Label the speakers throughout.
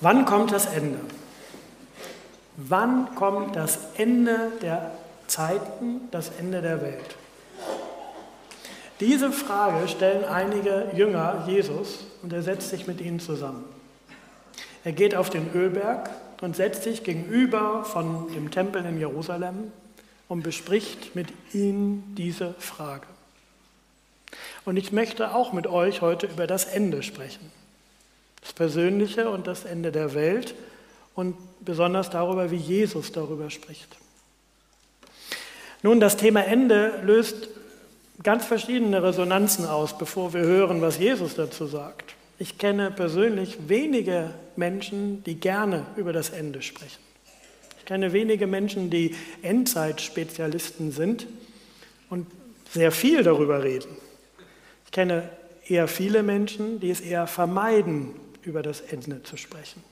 Speaker 1: Wann kommt das Ende? Wann kommt das Ende der Zeiten, das Ende der Welt? Diese Frage stellen einige Jünger Jesus und er setzt sich mit ihnen zusammen. Er geht auf den Ölberg und setzt sich gegenüber von dem Tempel in Jerusalem und bespricht mit ihnen diese Frage. Und ich möchte auch mit euch heute über das Ende sprechen. Das Persönliche und das Ende der Welt und besonders darüber, wie Jesus darüber spricht. Nun, das Thema Ende löst ganz verschiedene Resonanzen aus, bevor wir hören, was Jesus dazu sagt. Ich kenne persönlich wenige Menschen, die gerne über das Ende sprechen. Ich kenne wenige Menschen, die Endzeitspezialisten sind und sehr viel darüber reden. Ich kenne eher viele Menschen, die es eher vermeiden, über das Ende zu sprechen.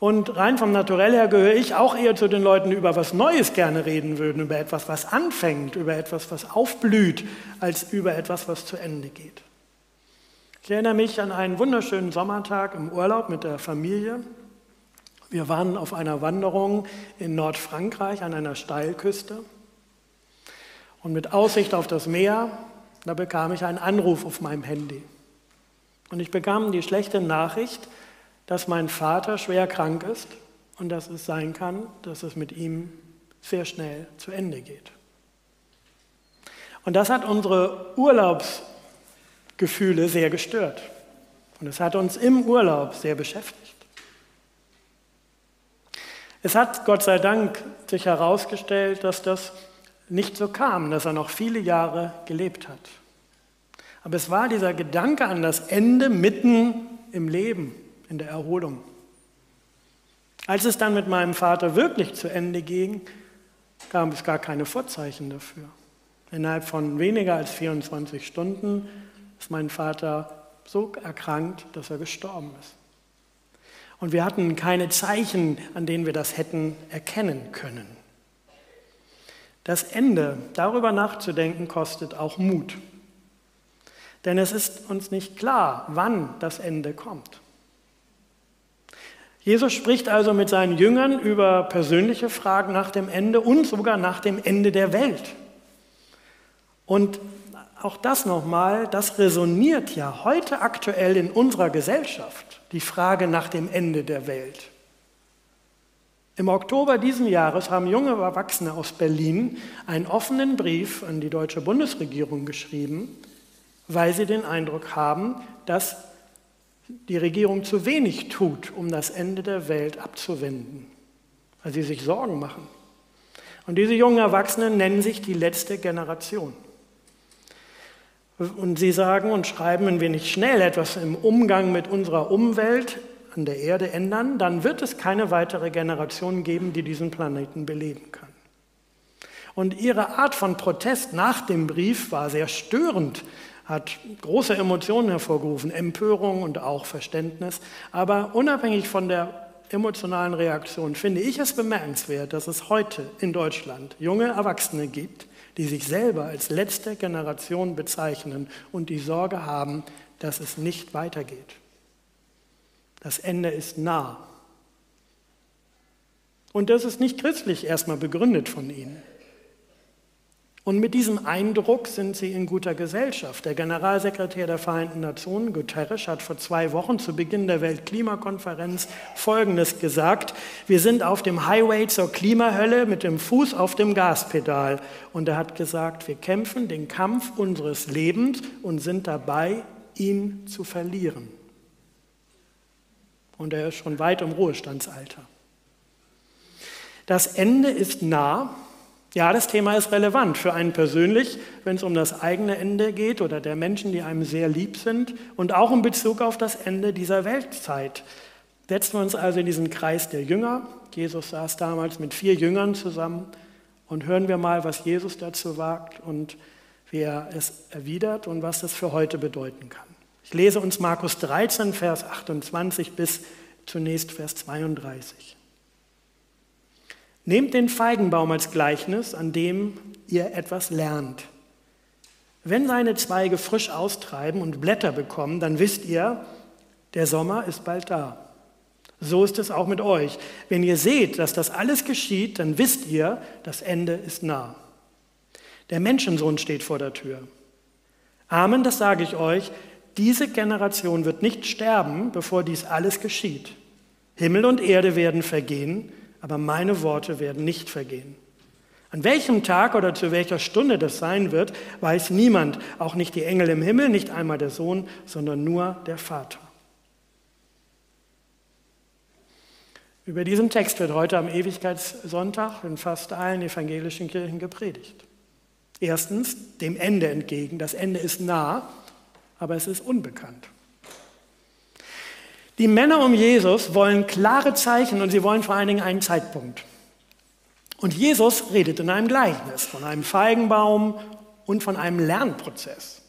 Speaker 1: Und rein vom Naturell her gehöre ich auch eher zu den Leuten, die über was Neues gerne reden würden, über etwas, was anfängt, über etwas, was aufblüht, als über etwas, was zu Ende geht. Ich erinnere mich an einen wunderschönen Sommertag im Urlaub mit der Familie. Wir waren auf einer Wanderung in Nordfrankreich an einer Steilküste. Und mit Aussicht auf das Meer, da bekam ich einen Anruf auf meinem Handy. Und ich bekam die schlechte Nachricht, dass mein Vater schwer krank ist und dass es sein kann, dass es mit ihm sehr schnell zu Ende geht. Und das hat unsere Urlaubsgefühle sehr gestört. Und es hat uns im Urlaub sehr beschäftigt. Es hat Gott sei Dank sich herausgestellt, dass das nicht so kam, dass er noch viele Jahre gelebt hat. Aber es war dieser Gedanke an das Ende mitten im Leben, in der Erholung. Als es dann mit meinem Vater wirklich zu Ende ging, gab es gar keine Vorzeichen dafür. Innerhalb von weniger als 24 Stunden ist mein Vater so erkrankt, dass er gestorben ist. Und wir hatten keine Zeichen, an denen wir das hätten erkennen können. Das Ende, darüber nachzudenken, kostet auch Mut. Denn es ist uns nicht klar, wann das Ende kommt. Jesus spricht also mit seinen Jüngern über persönliche Fragen nach dem Ende und sogar nach dem Ende der Welt. Und auch das nochmal, das resoniert ja heute aktuell in unserer Gesellschaft, die Frage nach dem Ende der Welt. Im Oktober diesen Jahres haben junge Erwachsene aus Berlin einen offenen Brief an die deutsche Bundesregierung geschrieben, weil sie den Eindruck haben, dass die Regierung zu wenig tut, um das Ende der Welt abzuwenden, weil sie sich Sorgen machen. Und diese jungen Erwachsenen nennen sich die letzte Generation. Und sie sagen und schreiben, wenn wir nicht schnell etwas im Umgang mit unserer Umwelt an der Erde ändern, dann wird es keine weitere Generation geben, die diesen Planeten beleben kann. Und ihre Art von Protest nach dem Brief war sehr störend, hat große Emotionen hervorgerufen, Empörung und auch Verständnis. Aber unabhängig von der emotionalen Reaktion finde ich es bemerkenswert, dass es heute in Deutschland junge Erwachsene gibt, die sich selber als letzte Generation bezeichnen und die Sorge haben, dass es nicht weitergeht. Das Ende ist nah. Und das ist nicht christlich erstmal begründet von ihnen. Und mit diesem Eindruck sind sie in guter Gesellschaft. Der Generalsekretär der Vereinten Nationen, Guterres, hat vor zwei Wochen zu Beginn der Weltklimakonferenz Folgendes gesagt. Wir sind auf dem Highway zur Klimahölle mit dem Fuß auf dem Gaspedal. Und er hat gesagt, wir kämpfen den Kampf unseres Lebens und sind dabei, ihn zu verlieren. Und er ist schon weit im Ruhestandsalter. Das Ende ist nah ja, das Thema ist relevant für einen persönlich, wenn es um das eigene Ende geht oder der Menschen, die einem sehr lieb sind und auch in Bezug auf das Ende dieser Weltzeit. Setzen wir uns also in diesen Kreis der Jünger. Jesus saß damals mit vier Jüngern zusammen und hören wir mal, was Jesus dazu wagt und wie er es erwidert und was das für heute bedeuten kann. Ich lese uns Markus 13, Vers 28 bis zunächst Vers 32. Nehmt den Feigenbaum als Gleichnis, an dem ihr etwas lernt. Wenn seine Zweige frisch austreiben und Blätter bekommen, dann wisst ihr, der Sommer ist bald da. So ist es auch mit euch. Wenn ihr seht, dass das alles geschieht, dann wisst ihr, das Ende ist nah. Der Menschensohn steht vor der Tür. Amen, das sage ich euch, diese Generation wird nicht sterben, bevor dies alles geschieht. Himmel und Erde werden vergehen, aber meine Worte werden nicht vergehen. An welchem Tag oder zu welcher Stunde das sein wird, weiß niemand, auch nicht die Engel im Himmel, nicht einmal der Sohn, sondern nur der Vater. Über diesen Text wird heute am Ewigkeitssonntag in fast allen evangelischen Kirchen gepredigt. Erstens dem Ende entgegen. Das Ende ist nah, aber es ist unbekannt. Die Männer um Jesus wollen klare Zeichen und sie wollen vor allen Dingen einen Zeitpunkt. Und Jesus redet in einem Gleichnis von einem Feigenbaum und von einem Lernprozess.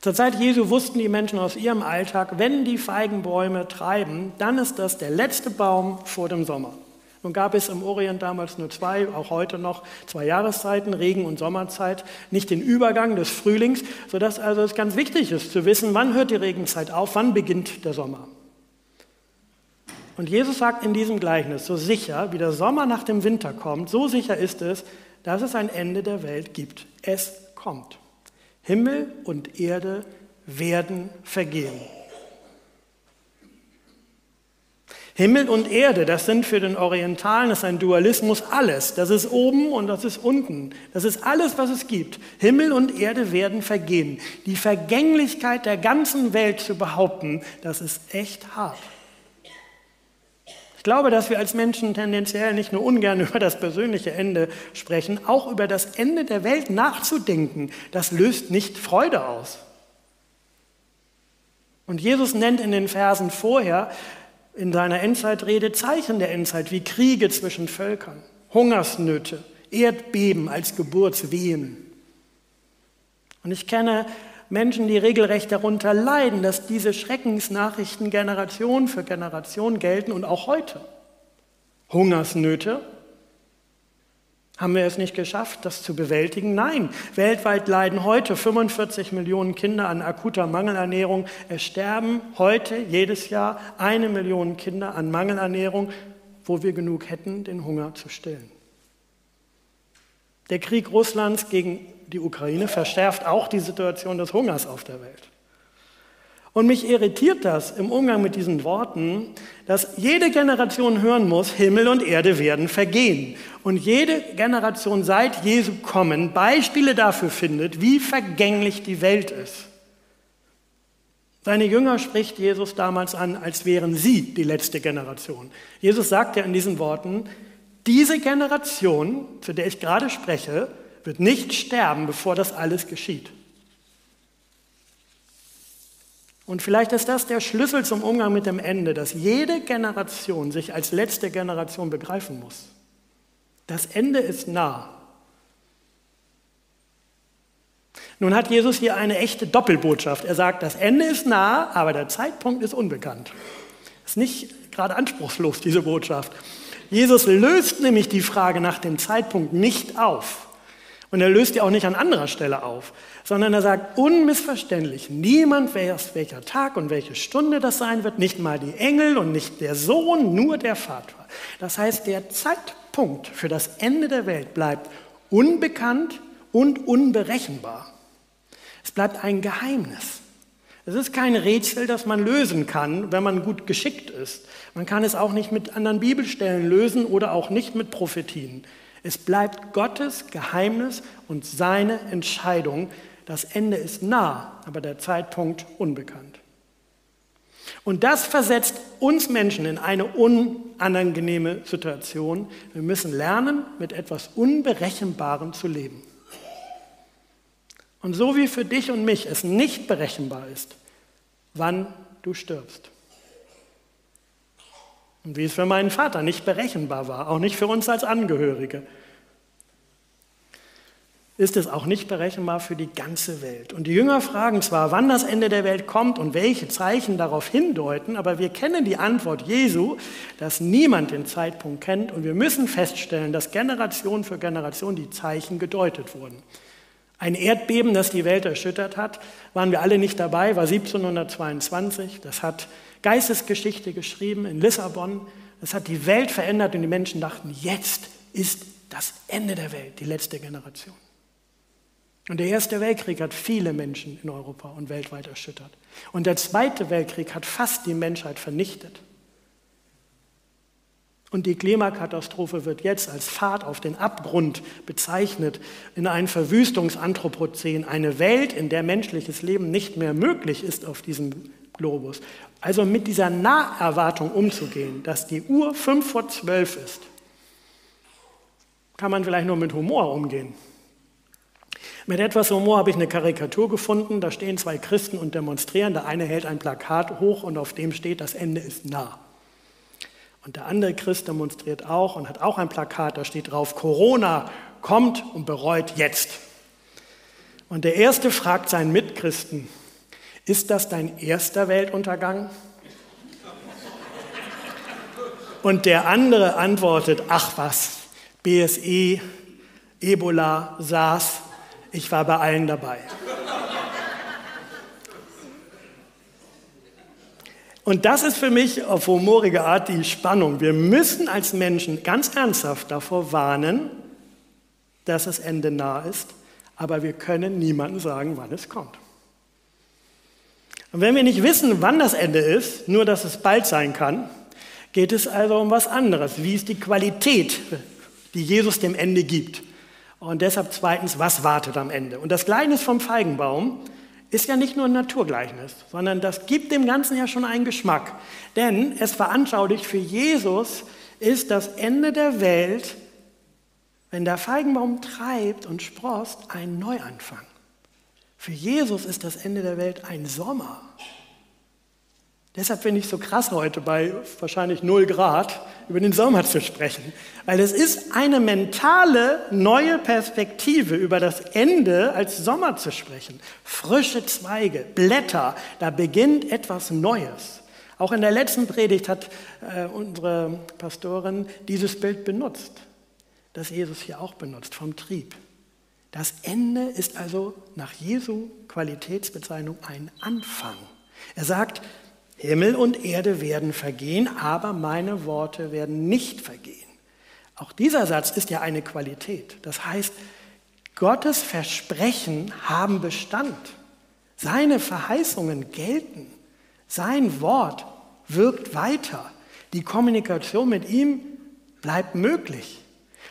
Speaker 1: Zur Zeit Jesu wussten die Menschen aus ihrem Alltag, wenn die Feigenbäume treiben, dann ist das der letzte Baum vor dem Sommer. Nun gab es im Orient damals nur zwei, auch heute noch zwei Jahreszeiten, Regen- und Sommerzeit, nicht den Übergang des Frühlings, sodass also es ganz wichtig ist zu wissen, wann hört die Regenzeit auf, wann beginnt der Sommer. Und Jesus sagt in diesem Gleichnis, so sicher wie der Sommer nach dem Winter kommt, so sicher ist es, dass es ein Ende der Welt gibt. Es kommt. Himmel und Erde werden vergehen. Himmel und Erde, das sind für den Orientalen, das ist ein Dualismus, alles. Das ist oben und das ist unten. Das ist alles, was es gibt. Himmel und Erde werden vergehen. Die Vergänglichkeit der ganzen Welt zu behaupten, das ist echt hart. Ich glaube, dass wir als Menschen tendenziell nicht nur ungern über das persönliche Ende sprechen, auch über das Ende der Welt nachzudenken, das löst nicht Freude aus. Und Jesus nennt in den Versen vorher in seiner Endzeitrede Zeichen der Endzeit wie Kriege zwischen Völkern, Hungersnöte, Erdbeben als Geburtswehen. Und ich kenne Menschen, die regelrecht darunter leiden, dass diese Schreckensnachrichten Generation für Generation gelten und auch heute. Hungersnöte, haben wir es nicht geschafft, das zu bewältigen? Nein, weltweit leiden heute 45 Millionen Kinder an akuter Mangelernährung. Es sterben heute jedes Jahr eine Million Kinder an Mangelernährung, wo wir genug hätten, den Hunger zu stillen. Der Krieg Russlands gegen die Ukraine verschärft auch die Situation des Hungers auf der Welt. Und mich irritiert das im Umgang mit diesen Worten, dass jede Generation hören muss, Himmel und Erde werden vergehen. Und jede Generation seit Jesu kommen Beispiele dafür findet, wie vergänglich die Welt ist. Seine Jünger spricht Jesus damals an, als wären sie die letzte Generation. Jesus sagt ja in diesen Worten, diese Generation, zu der ich gerade spreche, wird nicht sterben, bevor das alles geschieht. Und vielleicht ist das der Schlüssel zum Umgang mit dem Ende, dass jede Generation sich als letzte Generation begreifen muss. Das Ende ist nah. Nun hat Jesus hier eine echte Doppelbotschaft. Er sagt, das Ende ist nah, aber der Zeitpunkt ist unbekannt. Ist nicht gerade anspruchslos, diese Botschaft. Jesus löst nämlich die Frage nach dem Zeitpunkt nicht auf. Und er löst die auch nicht an anderer Stelle auf, sondern er sagt unmissverständlich, niemand weiß, welcher Tag und welche Stunde das sein wird, nicht mal die Engel und nicht der Sohn, nur der Vater. Das heißt, der Zeitpunkt für das Ende der Welt bleibt unbekannt und unberechenbar. Es bleibt ein Geheimnis. Es ist kein Rätsel, das man lösen kann, wenn man gut geschickt ist. Man kann es auch nicht mit anderen Bibelstellen lösen oder auch nicht mit Prophetien. Es bleibt Gottes Geheimnis und seine Entscheidung. Das Ende ist nah, aber der Zeitpunkt unbekannt. Und das versetzt uns Menschen in eine unangenehme Situation. Wir müssen lernen, mit etwas Unberechenbarem zu leben. Und so wie für dich und mich es nicht berechenbar ist, wann du stirbst. Und wie es für meinen Vater nicht berechenbar war, auch nicht für uns als Angehörige, ist es auch nicht berechenbar für die ganze Welt. Und die Jünger fragen zwar, wann das Ende der Welt kommt und welche Zeichen darauf hindeuten, aber wir kennen die Antwort Jesu, dass niemand den Zeitpunkt kennt und wir müssen feststellen, dass Generation für Generation die Zeichen gedeutet wurden. Ein Erdbeben, das die Welt erschüttert hat, waren wir alle nicht dabei, war 1722. Das hat Geistesgeschichte geschrieben in Lissabon. Das hat die Welt verändert und die Menschen dachten, jetzt ist das Ende der Welt, die letzte Generation. Und der Erste Weltkrieg hat viele Menschen in Europa und weltweit erschüttert. Und der Zweite Weltkrieg hat fast die Menschheit vernichtet. Und die Klimakatastrophe wird jetzt als Fahrt auf den Abgrund bezeichnet, in ein Verwüstungsanthropozän, eine Welt, in der menschliches Leben nicht mehr möglich ist auf diesem Globus. Also mit dieser Naherwartung umzugehen, dass die Uhr fünf vor zwölf ist, kann man vielleicht nur mit Humor umgehen. Mit etwas Humor habe ich eine Karikatur gefunden. Da stehen zwei Christen und demonstrieren. Der eine hält ein Plakat hoch und auf dem steht, das Ende ist nah. Und der andere Christ demonstriert auch und hat auch ein Plakat, da steht drauf, Corona kommt und bereut jetzt. Und der erste fragt seinen Mitchristen, ist das dein erster Weltuntergang? Und der andere antwortet, ach was, BSE, Ebola, SARS, ich war bei allen dabei. Und das ist für mich auf humorige Art die Spannung. Wir müssen als Menschen ganz ernsthaft davor warnen, dass das Ende nah ist, aber wir können niemandem sagen, wann es kommt. Und wenn wir nicht wissen, wann das Ende ist, nur dass es bald sein kann, geht es also um was anderes. Wie ist die Qualität, die Jesus dem Ende gibt? Und deshalb zweitens, was wartet am Ende? Und das Gleichnis vom Feigenbaum ist ja nicht nur ein Naturgleichnis, sondern das gibt dem Ganzen ja schon einen Geschmack. Denn es veranschaulicht, für Jesus ist das Ende der Welt, wenn der Feigenbaum treibt und sprost, ein Neuanfang. Für Jesus ist das Ende der Welt ein Sommer. Deshalb finde ich es so krass heute bei wahrscheinlich 0 Grad über den Sommer zu sprechen, weil es ist eine mentale neue Perspektive über das Ende als Sommer zu sprechen. Frische Zweige, Blätter, da beginnt etwas Neues. Auch in der letzten Predigt hat äh, unsere Pastorin dieses Bild benutzt, das Jesus hier auch benutzt, vom Trieb. Das Ende ist also nach Jesu Qualitätsbezeichnung ein Anfang. Er sagt, Himmel und Erde werden vergehen, aber meine Worte werden nicht vergehen. Auch dieser Satz ist ja eine Qualität. Das heißt, Gottes Versprechen haben Bestand. Seine Verheißungen gelten. Sein Wort wirkt weiter. Die Kommunikation mit ihm bleibt möglich.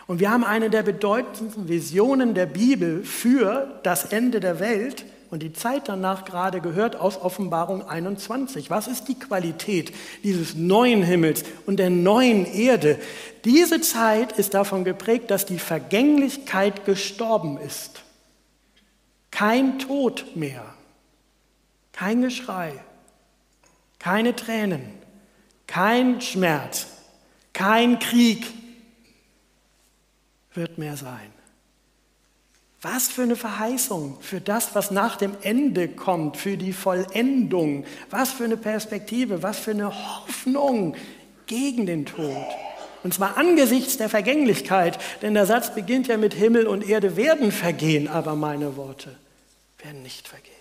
Speaker 1: Und wir haben eine der bedeutendsten Visionen der Bibel für das Ende der Welt und die Zeit danach gerade gehört aus Offenbarung 21. Was ist die Qualität dieses neuen Himmels und der neuen Erde? Diese Zeit ist davon geprägt, dass die Vergänglichkeit gestorben ist. Kein Tod mehr, kein Geschrei, keine Tränen, kein Schmerz, kein Krieg wird mehr sein. Was für eine Verheißung für das, was nach dem Ende kommt, für die Vollendung. Was für eine Perspektive, was für eine Hoffnung gegen den Tod. Und zwar angesichts der Vergänglichkeit, denn der Satz beginnt ja mit Himmel und Erde werden vergehen, aber meine Worte werden nicht vergehen.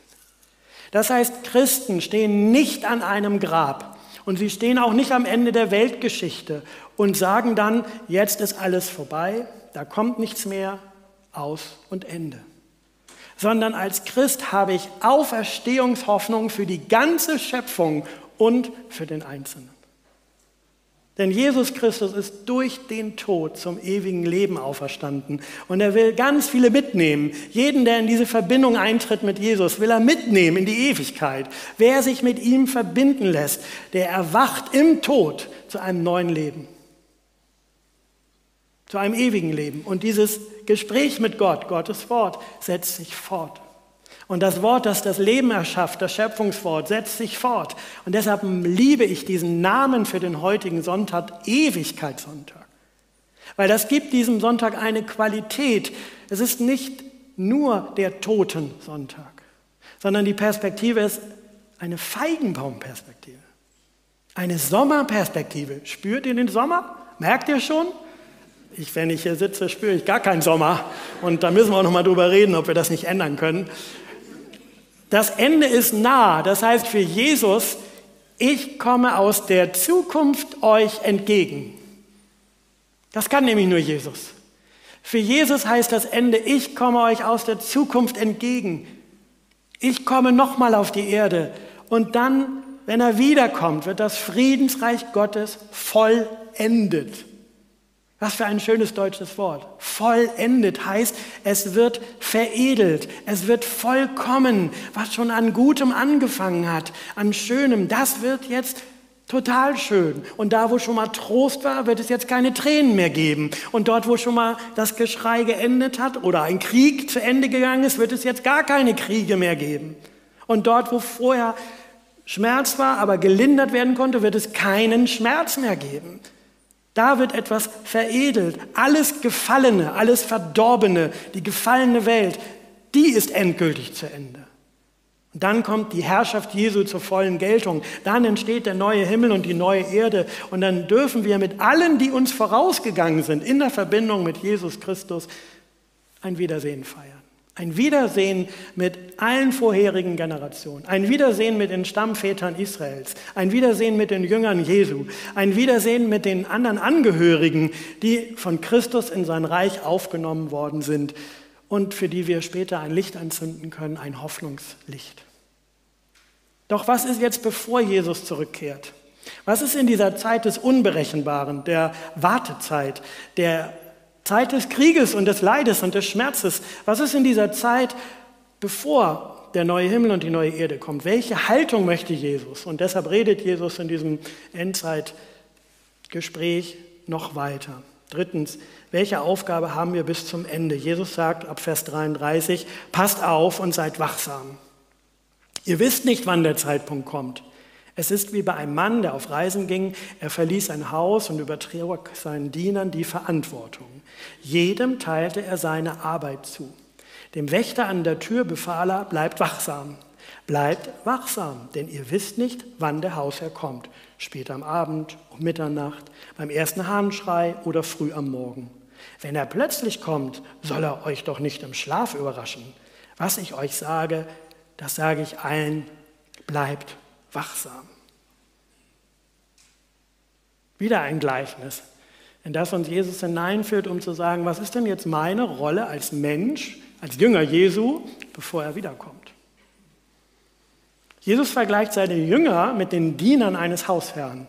Speaker 1: Das heißt, Christen stehen nicht an einem Grab und sie stehen auch nicht am Ende der Weltgeschichte und sagen dann, jetzt ist alles vorbei, da kommt nichts mehr, aus und Ende. Sondern als Christ habe ich Auferstehungshoffnung für die ganze Schöpfung und für den Einzelnen. Denn Jesus Christus ist durch den Tod zum ewigen Leben auferstanden. Und er will ganz viele mitnehmen. Jeden, der in diese Verbindung eintritt mit Jesus, will er mitnehmen in die Ewigkeit. Wer sich mit ihm verbinden lässt, der erwacht im Tod zu einem neuen Leben zu einem ewigen Leben. Und dieses Gespräch mit Gott, Gottes Wort, setzt sich fort. Und das Wort, das das Leben erschafft, das Schöpfungswort, setzt sich fort. Und deshalb liebe ich diesen Namen für den heutigen Sonntag, Ewigkeitssonntag. Weil das gibt diesem Sonntag eine Qualität. Es ist nicht nur der Totensonntag, sondern die Perspektive ist eine Feigenbaumperspektive. Eine Sommerperspektive. Spürt ihr den Sommer? Merkt ihr schon? Ich, wenn ich hier sitze, spüre ich gar keinen Sommer. Und da müssen wir auch noch mal drüber reden, ob wir das nicht ändern können. Das Ende ist nah. Das heißt, für Jesus ich komme aus der Zukunft euch entgegen. Das kann nämlich nur Jesus. Für Jesus heißt das Ende, ich komme euch aus der Zukunft entgegen. Ich komme nochmal auf die Erde. Und dann, wenn er wiederkommt, wird das Friedensreich Gottes vollendet. Was für ein schönes deutsches Wort. Vollendet heißt, es wird veredelt, es wird vollkommen, was schon an Gutem angefangen hat, an Schönem, das wird jetzt total schön. Und da, wo schon mal Trost war, wird es jetzt keine Tränen mehr geben. Und dort, wo schon mal das Geschrei geendet hat oder ein Krieg zu Ende gegangen ist, wird es jetzt gar keine Kriege mehr geben. Und dort, wo vorher Schmerz war, aber gelindert werden konnte, wird es keinen Schmerz mehr geben. Da wird etwas veredelt. Alles Gefallene, alles Verdorbene, die gefallene Welt, die ist endgültig zu Ende. Und dann kommt die Herrschaft Jesu zur vollen Geltung. Dann entsteht der neue Himmel und die neue Erde. Und dann dürfen wir mit allen, die uns vorausgegangen sind, in der Verbindung mit Jesus Christus, ein Wiedersehen feiern. Ein Wiedersehen mit allen vorherigen Generationen, ein Wiedersehen mit den Stammvätern Israels, ein Wiedersehen mit den Jüngern Jesu, ein Wiedersehen mit den anderen Angehörigen, die von Christus in sein Reich aufgenommen worden sind und für die wir später ein Licht anzünden können, ein Hoffnungslicht. Doch was ist jetzt, bevor Jesus zurückkehrt? Was ist in dieser Zeit des Unberechenbaren, der Wartezeit, der Zeit des Krieges und des Leides und des Schmerzes. Was ist in dieser Zeit, bevor der neue Himmel und die neue Erde kommt? Welche Haltung möchte Jesus? Und deshalb redet Jesus in diesem Endzeitgespräch noch weiter. Drittens, welche Aufgabe haben wir bis zum Ende? Jesus sagt ab Vers 33, passt auf und seid wachsam. Ihr wisst nicht, wann der Zeitpunkt kommt. Es ist wie bei einem Mann, der auf Reisen ging. Er verließ ein Haus und übertrug seinen Dienern die Verantwortung. Jedem teilte er seine Arbeit zu. Dem Wächter an der Tür befahl er, bleibt wachsam. Bleibt wachsam, denn ihr wisst nicht, wann der Hausherr kommt. Spät am Abend, um Mitternacht, beim ersten Hahnschrei oder früh am Morgen. Wenn er plötzlich kommt, soll er euch doch nicht im Schlaf überraschen. Was ich euch sage, das sage ich allen, bleibt wachsam. Wieder ein Gleichnis, in das uns Jesus hineinführt, um zu sagen, was ist denn jetzt meine Rolle als Mensch, als Jünger Jesu, bevor er wiederkommt. Jesus vergleicht seine Jünger mit den Dienern eines Hausherrn.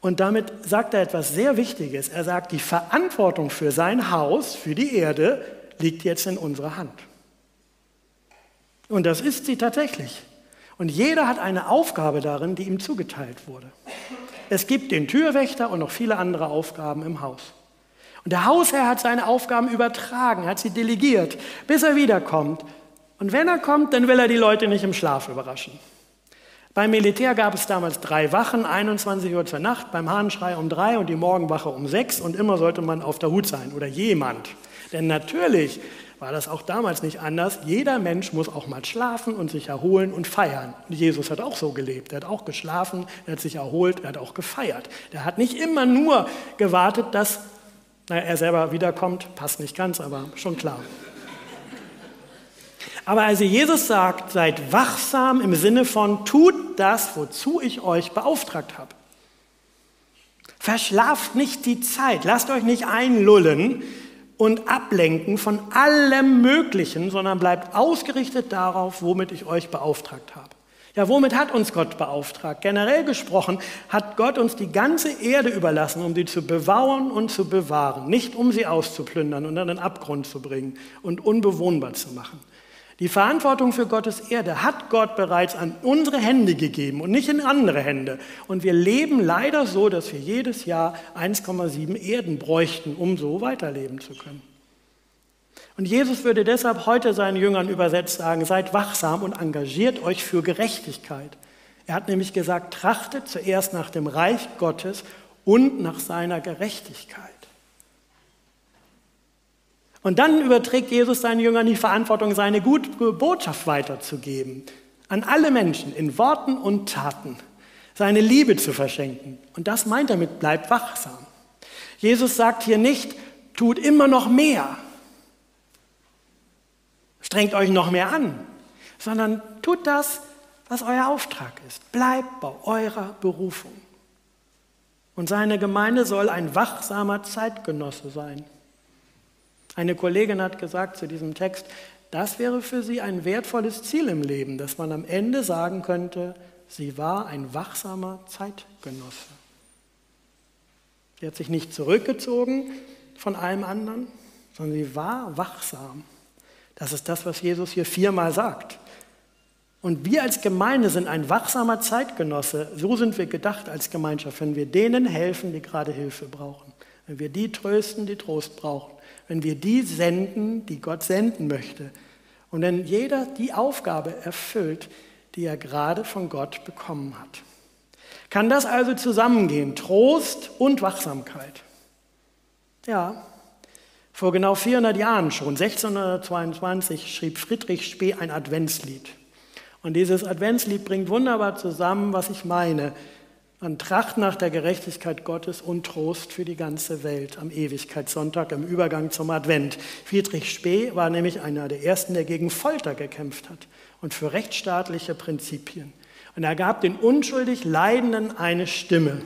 Speaker 1: Und damit sagt er etwas sehr Wichtiges. Er sagt, die Verantwortung für sein Haus, für die Erde, liegt jetzt in unserer Hand. Und das ist sie tatsächlich. Und jeder hat eine Aufgabe darin, die ihm zugeteilt wurde. Es gibt den Türwächter und noch viele andere Aufgaben im Haus. Und der Hausherr hat seine Aufgaben übertragen, hat sie delegiert, bis er wiederkommt. Und wenn er kommt, dann will er die Leute nicht im Schlaf überraschen. Beim Militär gab es damals drei Wachen, 21 Uhr zur Nacht, beim Hahnschrei um drei und die Morgenwache um sechs und immer sollte man auf der Hut sein oder jemand. Denn natürlich war das auch damals nicht anders. Jeder Mensch muss auch mal schlafen und sich erholen und feiern. Jesus hat auch so gelebt. Er hat auch geschlafen, er hat sich erholt, er hat auch gefeiert. Er hat nicht immer nur gewartet, dass naja, er selber wiederkommt. Passt nicht ganz, aber schon klar. Aber also Jesus sagt, seid wachsam im Sinne von, tut das, wozu ich euch beauftragt habe. Verschlaft nicht die Zeit, lasst euch nicht einlullen und ablenken von allem Möglichen, sondern bleibt ausgerichtet darauf, womit ich euch beauftragt habe. Ja, womit hat uns Gott beauftragt? Generell gesprochen hat Gott uns die ganze Erde überlassen, um sie zu bewahren und zu bewahren, nicht um sie auszuplündern und an den Abgrund zu bringen und unbewohnbar zu machen. Die Verantwortung für Gottes Erde hat Gott bereits an unsere Hände gegeben und nicht in andere Hände. Und wir leben leider so, dass wir jedes Jahr 1,7 Erden bräuchten, um so weiterleben zu können. Und Jesus würde deshalb heute seinen Jüngern übersetzt sagen, seid wachsam und engagiert euch für Gerechtigkeit. Er hat nämlich gesagt, trachtet zuerst nach dem Reich Gottes und nach seiner Gerechtigkeit. Und dann überträgt Jesus seinen Jüngern die Verantwortung, seine gute Botschaft weiterzugeben. An alle Menschen in Worten und Taten. Seine Liebe zu verschenken. Und das meint er mit, bleibt wachsam. Jesus sagt hier nicht, tut immer noch mehr. Strengt euch noch mehr an. Sondern tut das, was euer Auftrag ist. Bleibt bei eurer Berufung. Und seine Gemeinde soll ein wachsamer Zeitgenosse sein. Eine Kollegin hat gesagt zu diesem Text, das wäre für sie ein wertvolles Ziel im Leben, dass man am Ende sagen könnte, sie war ein wachsamer Zeitgenosse. Sie hat sich nicht zurückgezogen von allem anderen, sondern sie war wachsam. Das ist das, was Jesus hier viermal sagt. Und wir als Gemeinde sind ein wachsamer Zeitgenosse. So sind wir gedacht als Gemeinschaft, wenn wir denen helfen, die gerade Hilfe brauchen. Wenn wir die trösten, die Trost brauchen. Wenn wir die senden, die Gott senden möchte. Und wenn jeder die Aufgabe erfüllt, die er gerade von Gott bekommen hat. Kann das also zusammengehen? Trost und Wachsamkeit. Ja, vor genau 400 Jahren schon, 1622, schrieb Friedrich Spee ein Adventslied. Und dieses Adventslied bringt wunderbar zusammen, was ich meine. An Tracht nach der Gerechtigkeit Gottes und Trost für die ganze Welt am Ewigkeitssonntag im Übergang zum Advent. Friedrich Spee war nämlich einer der ersten, der gegen Folter gekämpft hat und für rechtsstaatliche Prinzipien. Und er gab den unschuldig Leidenden eine Stimme.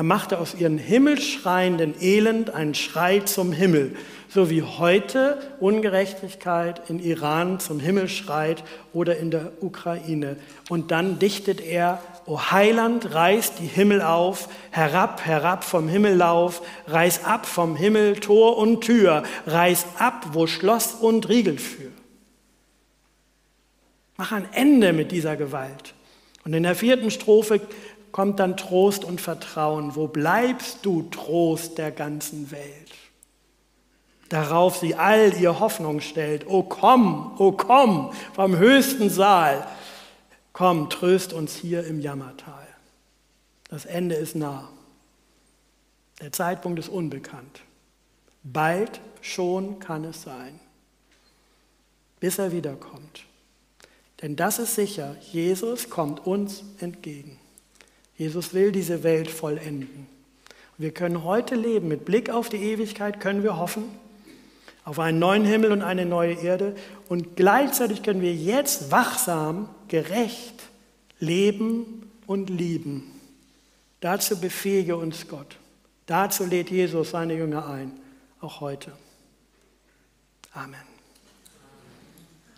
Speaker 1: Er machte aus ihren himmelschreienden Elend einen Schrei zum Himmel, so wie heute Ungerechtigkeit in Iran zum Himmel schreit oder in der Ukraine. Und dann dichtet er, O Heiland, reiß die Himmel auf, herab, herab vom Himmellauf, reiß ab vom Himmel Tor und Tür, reiß ab, wo Schloss und Riegel führ. Mach ein Ende mit dieser Gewalt. Und in der vierten Strophe kommt dann Trost und Vertrauen. Wo bleibst du, Trost der ganzen Welt? Darauf sie all ihr Hoffnung stellt. O komm, o komm vom höchsten Saal. Komm, tröst uns hier im Jammertal. Das Ende ist nah. Der Zeitpunkt ist unbekannt. Bald schon kann es sein, bis er wiederkommt. Denn das ist sicher, Jesus kommt uns entgegen. Jesus will diese Welt vollenden. Wir können heute leben, mit Blick auf die Ewigkeit können wir hoffen auf einen neuen Himmel und eine neue Erde und gleichzeitig können wir jetzt wachsam, gerecht leben und lieben. Dazu befähige uns Gott. Dazu lädt Jesus seine Jünger ein, auch heute. Amen.